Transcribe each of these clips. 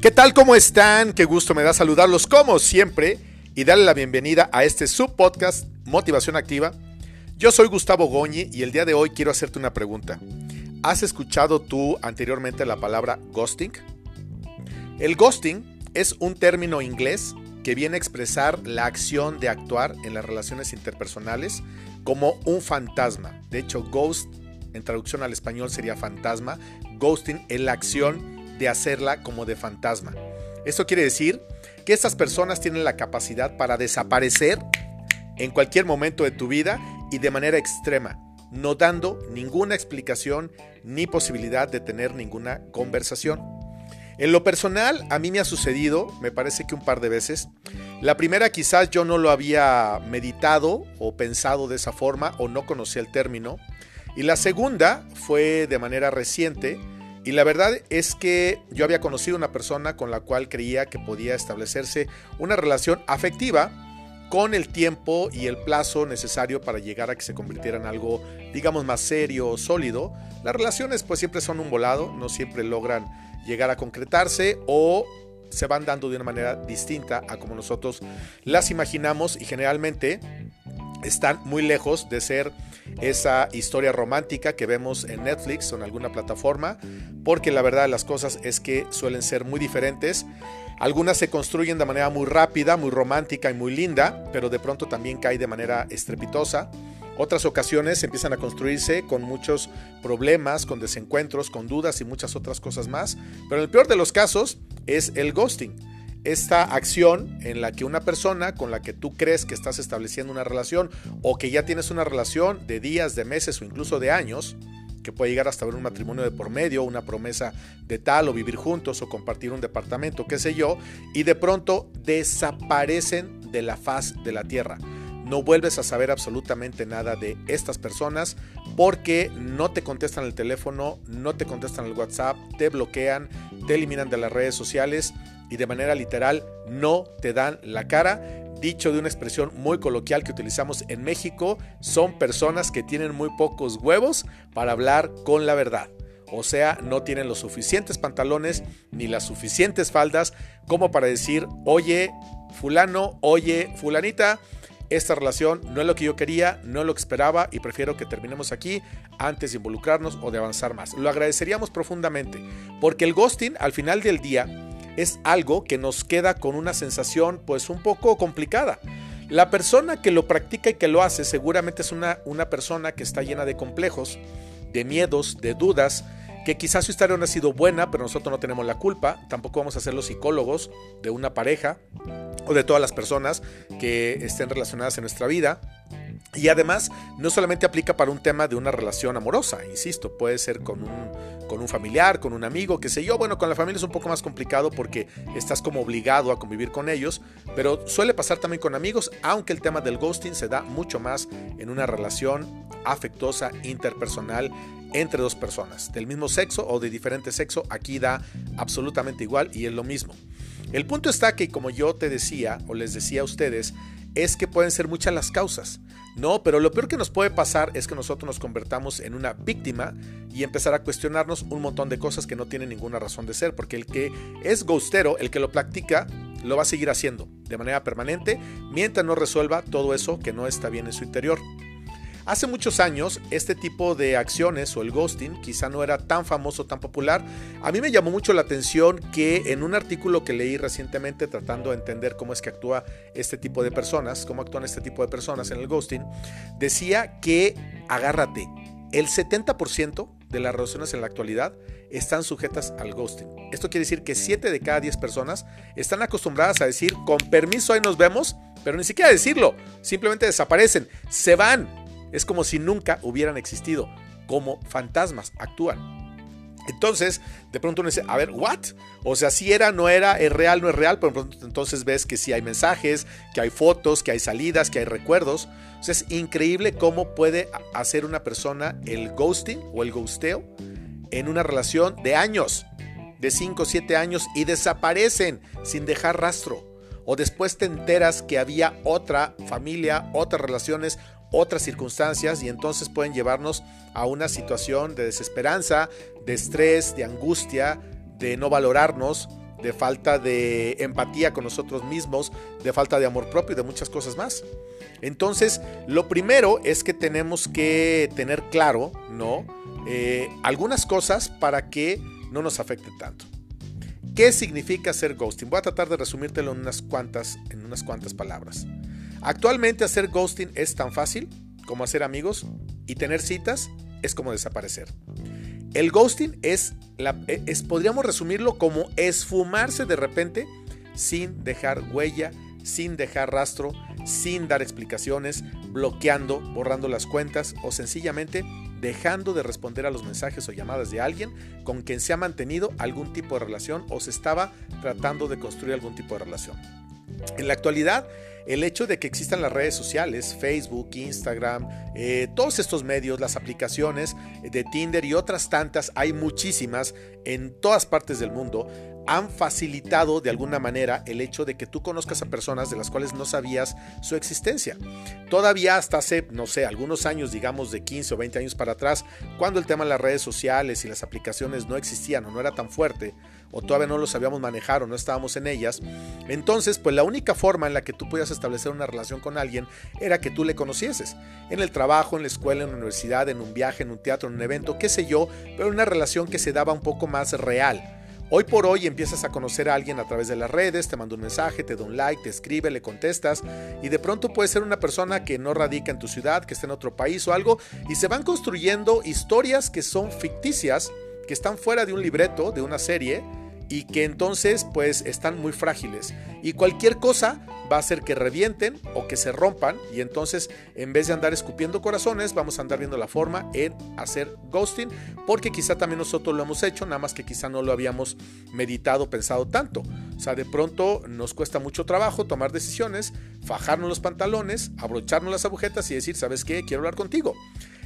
¿Qué tal? ¿Cómo están? Qué gusto me da saludarlos como siempre y darle la bienvenida a este subpodcast Motivación Activa. Yo soy Gustavo Goñi y el día de hoy quiero hacerte una pregunta. ¿Has escuchado tú anteriormente la palabra ghosting? El ghosting es un término inglés que viene a expresar la acción de actuar en las relaciones interpersonales como un fantasma. De hecho, ghost en traducción al español sería fantasma. Ghosting es la acción de hacerla como de fantasma. Esto quiere decir que estas personas tienen la capacidad para desaparecer en cualquier momento de tu vida y de manera extrema, no dando ninguna explicación ni posibilidad de tener ninguna conversación. En lo personal, a mí me ha sucedido, me parece que un par de veces. La primera quizás yo no lo había meditado o pensado de esa forma o no conocía el término. Y la segunda fue de manera reciente, y la verdad es que yo había conocido una persona con la cual creía que podía establecerse una relación afectiva con el tiempo y el plazo necesario para llegar a que se convirtiera en algo, digamos, más serio, sólido. Las relaciones pues siempre son un volado, no siempre logran llegar a concretarse o se van dando de una manera distinta a como nosotros las imaginamos y generalmente están muy lejos de ser esa historia romántica que vemos en Netflix o en alguna plataforma, porque la verdad de las cosas es que suelen ser muy diferentes. Algunas se construyen de manera muy rápida, muy romántica y muy linda, pero de pronto también cae de manera estrepitosa. Otras ocasiones empiezan a construirse con muchos problemas, con desencuentros, con dudas y muchas otras cosas más. Pero el peor de los casos es el ghosting esta acción en la que una persona con la que tú crees que estás estableciendo una relación o que ya tienes una relación de días, de meses o incluso de años, que puede llegar hasta ver un matrimonio de por medio, una promesa de tal o vivir juntos o compartir un departamento, qué sé yo, y de pronto desaparecen de la faz de la tierra. No vuelves a saber absolutamente nada de estas personas porque no te contestan el teléfono, no te contestan el WhatsApp, te bloquean, te eliminan de las redes sociales y de manera literal no te dan la cara. Dicho de una expresión muy coloquial que utilizamos en México, son personas que tienen muy pocos huevos para hablar con la verdad. O sea, no tienen los suficientes pantalones ni las suficientes faldas como para decir, oye, fulano, oye, fulanita, esta relación no es lo que yo quería, no es lo que esperaba y prefiero que terminemos aquí antes de involucrarnos o de avanzar más. Lo agradeceríamos profundamente, porque el ghosting al final del día es algo que nos queda con una sensación pues un poco complicada. La persona que lo practica y que lo hace seguramente es una, una persona que está llena de complejos, de miedos, de dudas, que quizás su historia no ha sido buena, pero nosotros no tenemos la culpa, tampoco vamos a ser los psicólogos de una pareja o de todas las personas que estén relacionadas en nuestra vida. Y además, no solamente aplica para un tema de una relación amorosa, insisto, puede ser con un, con un familiar, con un amigo, qué sé yo. Bueno, con la familia es un poco más complicado porque estás como obligado a convivir con ellos, pero suele pasar también con amigos, aunque el tema del ghosting se da mucho más en una relación afectuosa, interpersonal, entre dos personas, del mismo sexo o de diferente sexo, aquí da absolutamente igual y es lo mismo. El punto está que, como yo te decía o les decía a ustedes, es que pueden ser muchas las causas. No, pero lo peor que nos puede pasar es que nosotros nos convertamos en una víctima y empezar a cuestionarnos un montón de cosas que no tienen ninguna razón de ser, porque el que es ghostero, el que lo practica, lo va a seguir haciendo de manera permanente mientras no resuelva todo eso que no está bien en su interior. Hace muchos años este tipo de acciones o el ghosting quizá no era tan famoso, tan popular. A mí me llamó mucho la atención que en un artículo que leí recientemente tratando de entender cómo es que actúa este tipo de personas, cómo actúan este tipo de personas en el ghosting, decía que agárrate, el 70% de las relaciones en la actualidad están sujetas al ghosting. Esto quiere decir que 7 de cada 10 personas están acostumbradas a decir, con permiso ahí nos vemos, pero ni siquiera decirlo, simplemente desaparecen, se van, es como si nunca hubieran existido, como fantasmas actúan. Entonces, de pronto uno dice, a ver, ¿what? O sea, si era, no era, es real, no es real, pero entonces ves que sí hay mensajes, que hay fotos, que hay salidas, que hay recuerdos. Sea, es increíble cómo puede hacer una persona el ghosting o el ghosteo en una relación de años, de 5 o 7 años, y desaparecen sin dejar rastro. O después te enteras que había otra familia, otras relaciones, otras circunstancias y entonces pueden llevarnos a una situación de desesperanza, de estrés, de angustia, de no valorarnos, de falta de empatía con nosotros mismos, de falta de amor propio y de muchas cosas más. Entonces, lo primero es que tenemos que tener claro, ¿no? Eh, algunas cosas para que no nos afecte tanto. ¿Qué significa hacer ghosting? Voy a tratar de resumírtelo en unas cuantas, en unas cuantas palabras. Actualmente hacer ghosting es tan fácil como hacer amigos y tener citas es como desaparecer. El ghosting es, es, podríamos resumirlo como esfumarse de repente sin dejar huella, sin dejar rastro, sin dar explicaciones, bloqueando, borrando las cuentas o sencillamente dejando de responder a los mensajes o llamadas de alguien con quien se ha mantenido algún tipo de relación o se estaba tratando de construir algún tipo de relación. En la actualidad, el hecho de que existan las redes sociales, Facebook, Instagram, eh, todos estos medios, las aplicaciones de Tinder y otras tantas, hay muchísimas en todas partes del mundo, han facilitado de alguna manera el hecho de que tú conozcas a personas de las cuales no sabías su existencia. Todavía hasta hace, no sé, algunos años, digamos de 15 o 20 años para atrás, cuando el tema de las redes sociales y las aplicaciones no existían o no era tan fuerte, o todavía no lo sabíamos manejar o no estábamos en ellas, entonces pues la única forma en la que tú podías establecer una relación con alguien era que tú le conocieses. En el trabajo, en la escuela, en la universidad, en un viaje, en un teatro, en un evento, qué sé yo, pero una relación que se daba un poco más real. Hoy por hoy empiezas a conocer a alguien a través de las redes, te manda un mensaje, te da un like, te escribe, le contestas y de pronto puede ser una persona que no radica en tu ciudad, que está en otro país o algo y se van construyendo historias que son ficticias, que están fuera de un libreto, de una serie y que entonces pues están muy frágiles. Y cualquier cosa va a hacer que revienten o que se rompan y entonces en vez de andar escupiendo corazones vamos a andar viendo la forma en hacer ghosting porque quizá también nosotros lo hemos hecho nada más que quizá no lo habíamos meditado pensado tanto. O sea de pronto nos cuesta mucho trabajo tomar decisiones fajarnos los pantalones abrocharnos las agujetas y decir sabes qué quiero hablar contigo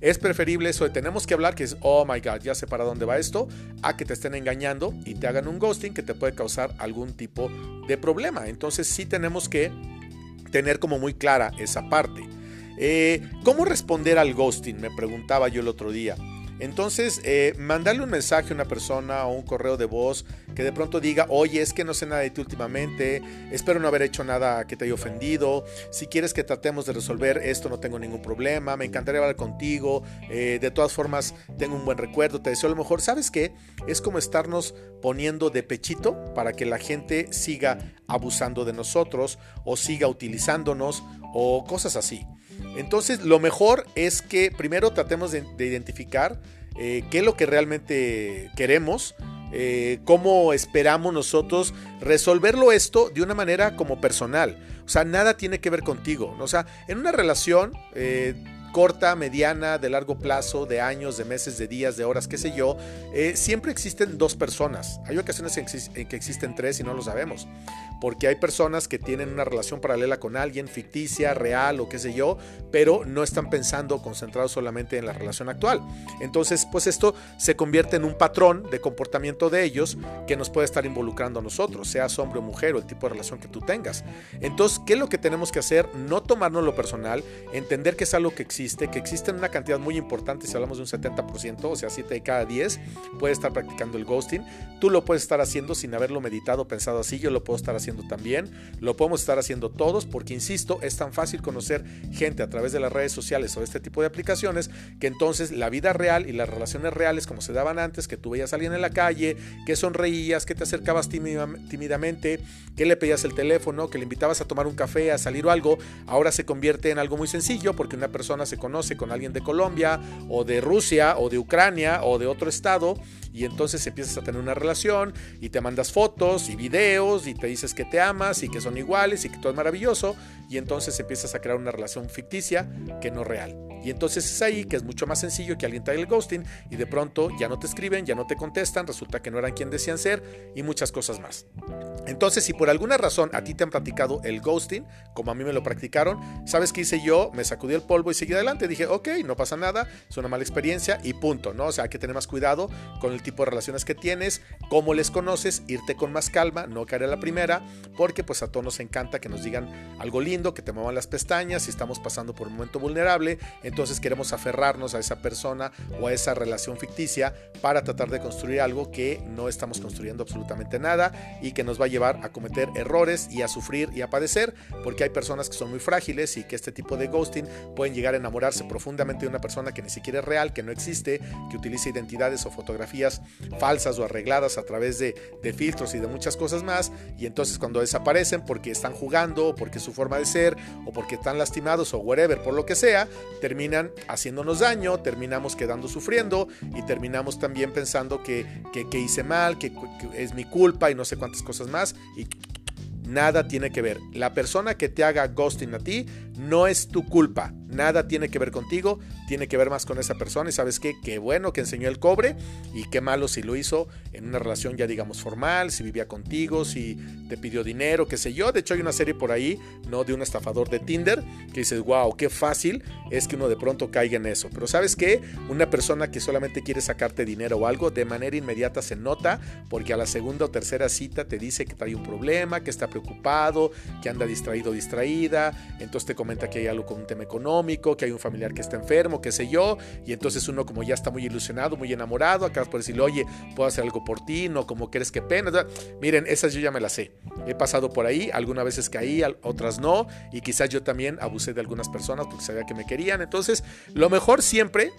es preferible eso de tenemos que hablar, que es, oh my god, ya sé para dónde va esto, a que te estén engañando y te hagan un ghosting que te puede causar algún tipo de problema. Entonces sí tenemos que tener como muy clara esa parte. Eh, ¿Cómo responder al ghosting? Me preguntaba yo el otro día. Entonces, eh, mandarle un mensaje a una persona o un correo de voz que de pronto diga, oye, es que no sé nada de ti últimamente, espero no haber hecho nada que te haya ofendido, si quieres que tratemos de resolver esto no tengo ningún problema, me encantaría hablar contigo, eh, de todas formas tengo un buen recuerdo, te deseo lo mejor. ¿Sabes qué? Es como estarnos poniendo de pechito para que la gente siga abusando de nosotros o siga utilizándonos o cosas así. Entonces, lo mejor es que primero tratemos de, identificar eh, qué es lo que realmente queremos, eh, cómo esperamos nosotros resolverlo esto de una manera como personal. O sea, nada tiene que ver contigo. O sea, en una relación... Eh, corta, mediana, de largo plazo, de años, de meses, de días, de horas, qué sé yo, siempre existen dos personas. Hay ocasiones en que existen tres y no lo sabemos porque hay personas que tienen una relación paralela con alguien, ficticia, real o qué sé yo, pero no están pensando concentrados solamente en la relación actual. Entonces, pues esto se convierte en un patrón de comportamiento de ellos que nos puede estar involucrando a nosotros, seas hombre o mujer o el tipo de relación que tú tengas. Entonces, ¿qué es lo que tenemos que hacer? No tomarnos lo personal, entender que es algo que existe, que existe en una cantidad muy importante, si hablamos de un 70%, o sea, 7 de cada 10 puede estar practicando el ghosting. Tú lo puedes estar haciendo sin haberlo meditado, pensado así, yo lo puedo estar haciendo también, lo podemos estar haciendo todos porque, insisto, es tan fácil conocer gente a través de las redes sociales o este tipo de aplicaciones que entonces la vida real y las relaciones reales como se daban antes, que tú veías a alguien en la calle, que sonreías, que te acercabas tímidamente, que le pedías el teléfono, que le invitabas a tomar un café, a salir o algo, ahora se convierte en algo muy sencillo porque una persona se conoce con alguien de Colombia o de Rusia o de Ucrania o de otro estado y entonces empiezas a tener una relación y te mandas fotos y videos y te dices que te amas y que son iguales y que todo es maravilloso y entonces empiezas a crear una relación ficticia que no real. Y entonces es ahí que es mucho más sencillo que alguien traiga el ghosting y de pronto ya no te escriben, ya no te contestan, resulta que no eran quien decían ser y muchas cosas más. Entonces, si por alguna razón a ti te han practicado el ghosting, como a mí me lo practicaron, ¿sabes qué hice yo? Me sacudí el polvo y seguí adelante. Dije, ok, no pasa nada, es una mala experiencia y punto, ¿no? O sea, hay que tener más cuidado con el tipo de relaciones que tienes, cómo les conoces, irte con más calma, no caer a la primera, porque pues a todos nos encanta que nos digan algo lindo, que te muevan las pestañas, si estamos pasando por un momento vulnerable, entonces queremos aferrarnos a esa persona o a esa relación ficticia para tratar de construir algo que no estamos construyendo absolutamente nada y que nos va a llevar a cometer errores y a sufrir y a padecer, porque hay personas que son muy frágiles y que este tipo de ghosting pueden llegar a enamorarse profundamente de una persona que ni siquiera es real, que no existe, que utiliza identidades o fotografías falsas o arregladas a través de, filtros y de muchas cosas más, y entonces cuando desaparecen porque están jugando o porque es su forma de ser o porque están lastimados o whatever, por lo que sea, terminan haciéndonos daño, terminamos quedando sufriendo y terminamos también pensando que, que, hice mal, que, que es mi culpa y no sé cuántas cosas más y nada tiene que ver. La persona que te haga ghosting a ti no es tu culpa. Nada tiene que ver contigo, tiene que ver más con esa persona y sabes qué, qué bueno que enseñó el cobre y qué malo si lo hizo en una relación ya digamos formal, si vivía contigo, si te pidió dinero, qué sé yo. De hecho hay una serie por ahí, ¿no? De un estafador de Tinder que dices, wow, qué fácil es que uno de pronto caiga en eso. Pero sabes qué, una persona que solamente quiere sacarte dinero o algo, de manera inmediata se nota porque a la segunda o tercera cita te dice que trae un problema, que está preocupado, que anda distraído o distraída, entonces te comenta que hay algo con un tema económico que hay un familiar que está enfermo, qué sé yo, y entonces uno como ya está muy ilusionado, muy enamorado, acabas por decirle, oye, puedo hacer algo por ti, no como crees que pena. Miren, esas yo ya me las sé. He pasado por ahí, algunas veces caí, otras no, y quizás yo también abusé de algunas personas porque sabía que me querían. Entonces, lo mejor siempre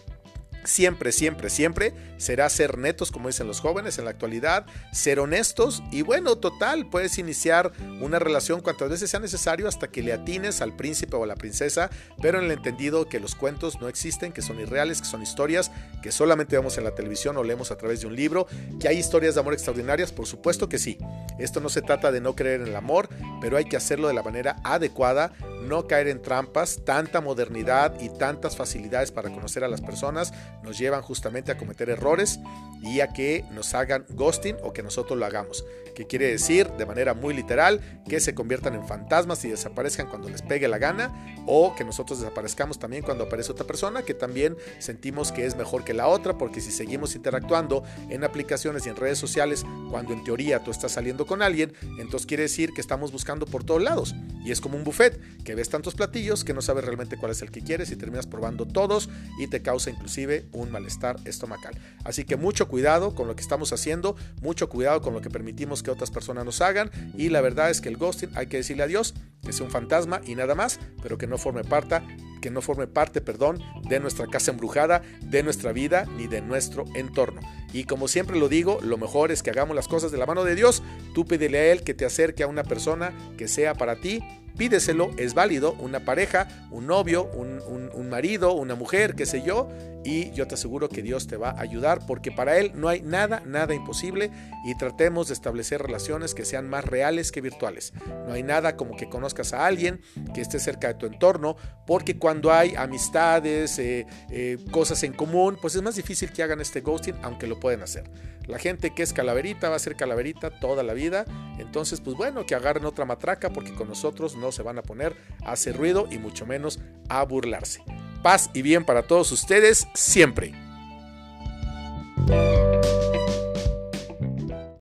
Siempre, siempre, siempre será ser netos, como dicen los jóvenes en la actualidad, ser honestos y bueno, total, puedes iniciar una relación cuantas veces sea necesario hasta que le atines al príncipe o a la princesa, pero en el entendido que los cuentos no existen, que son irreales, que son historias que solamente vemos en la televisión o leemos a través de un libro, que hay historias de amor extraordinarias, por supuesto que sí. Esto no se trata de no creer en el amor, pero hay que hacerlo de la manera adecuada, no caer en trampas, tanta modernidad y tantas facilidades para conocer a las personas nos llevan justamente a cometer errores y a que nos hagan ghosting o que nosotros lo hagamos. Que quiere decir, de manera muy literal, que se conviertan en fantasmas y desaparezcan cuando les pegue la gana o que nosotros desaparezcamos también cuando aparece otra persona que también sentimos que es mejor que la otra porque si seguimos interactuando en aplicaciones y en redes sociales cuando en teoría tú estás saliendo con alguien, entonces quiere decir que estamos buscando por todos lados y es como un buffet que ves tantos platillos que no sabes realmente cuál es el que quieres y terminas probando todos y te causa inclusive un malestar estomacal. Así que mucho cuidado con lo que estamos haciendo, mucho cuidado con lo que permitimos que otras personas nos hagan y la verdad es que el ghosting hay que decirle adiós, que sea un fantasma y nada más, pero que no forme parte, que no forme parte, perdón, de nuestra casa embrujada, de nuestra vida ni de nuestro entorno. Y como siempre lo digo, lo mejor es que hagamos las cosas de la mano de Dios. Tú pídele a él que te acerque a una persona que sea para ti pídeselo, es válido, una pareja, un novio, un, marido, una mujer, qué sé yo, y yo te aseguro que Dios te va a ayudar porque para Él no hay nada, nada imposible y tratemos de establecer relaciones que sean más reales que virtuales. No hay nada como que conozcas a alguien que esté cerca de tu entorno porque cuando hay amistades, eh, eh, cosas en común, pues es más difícil que hagan este ghosting aunque lo pueden hacer. La gente que es calaverita va a ser calaverita toda la vida, entonces pues bueno, que agarren otra matraca porque con nosotros no se van a poner a hacer ruido y mucho menos a burlarse. Paz y bien para todos ustedes siempre.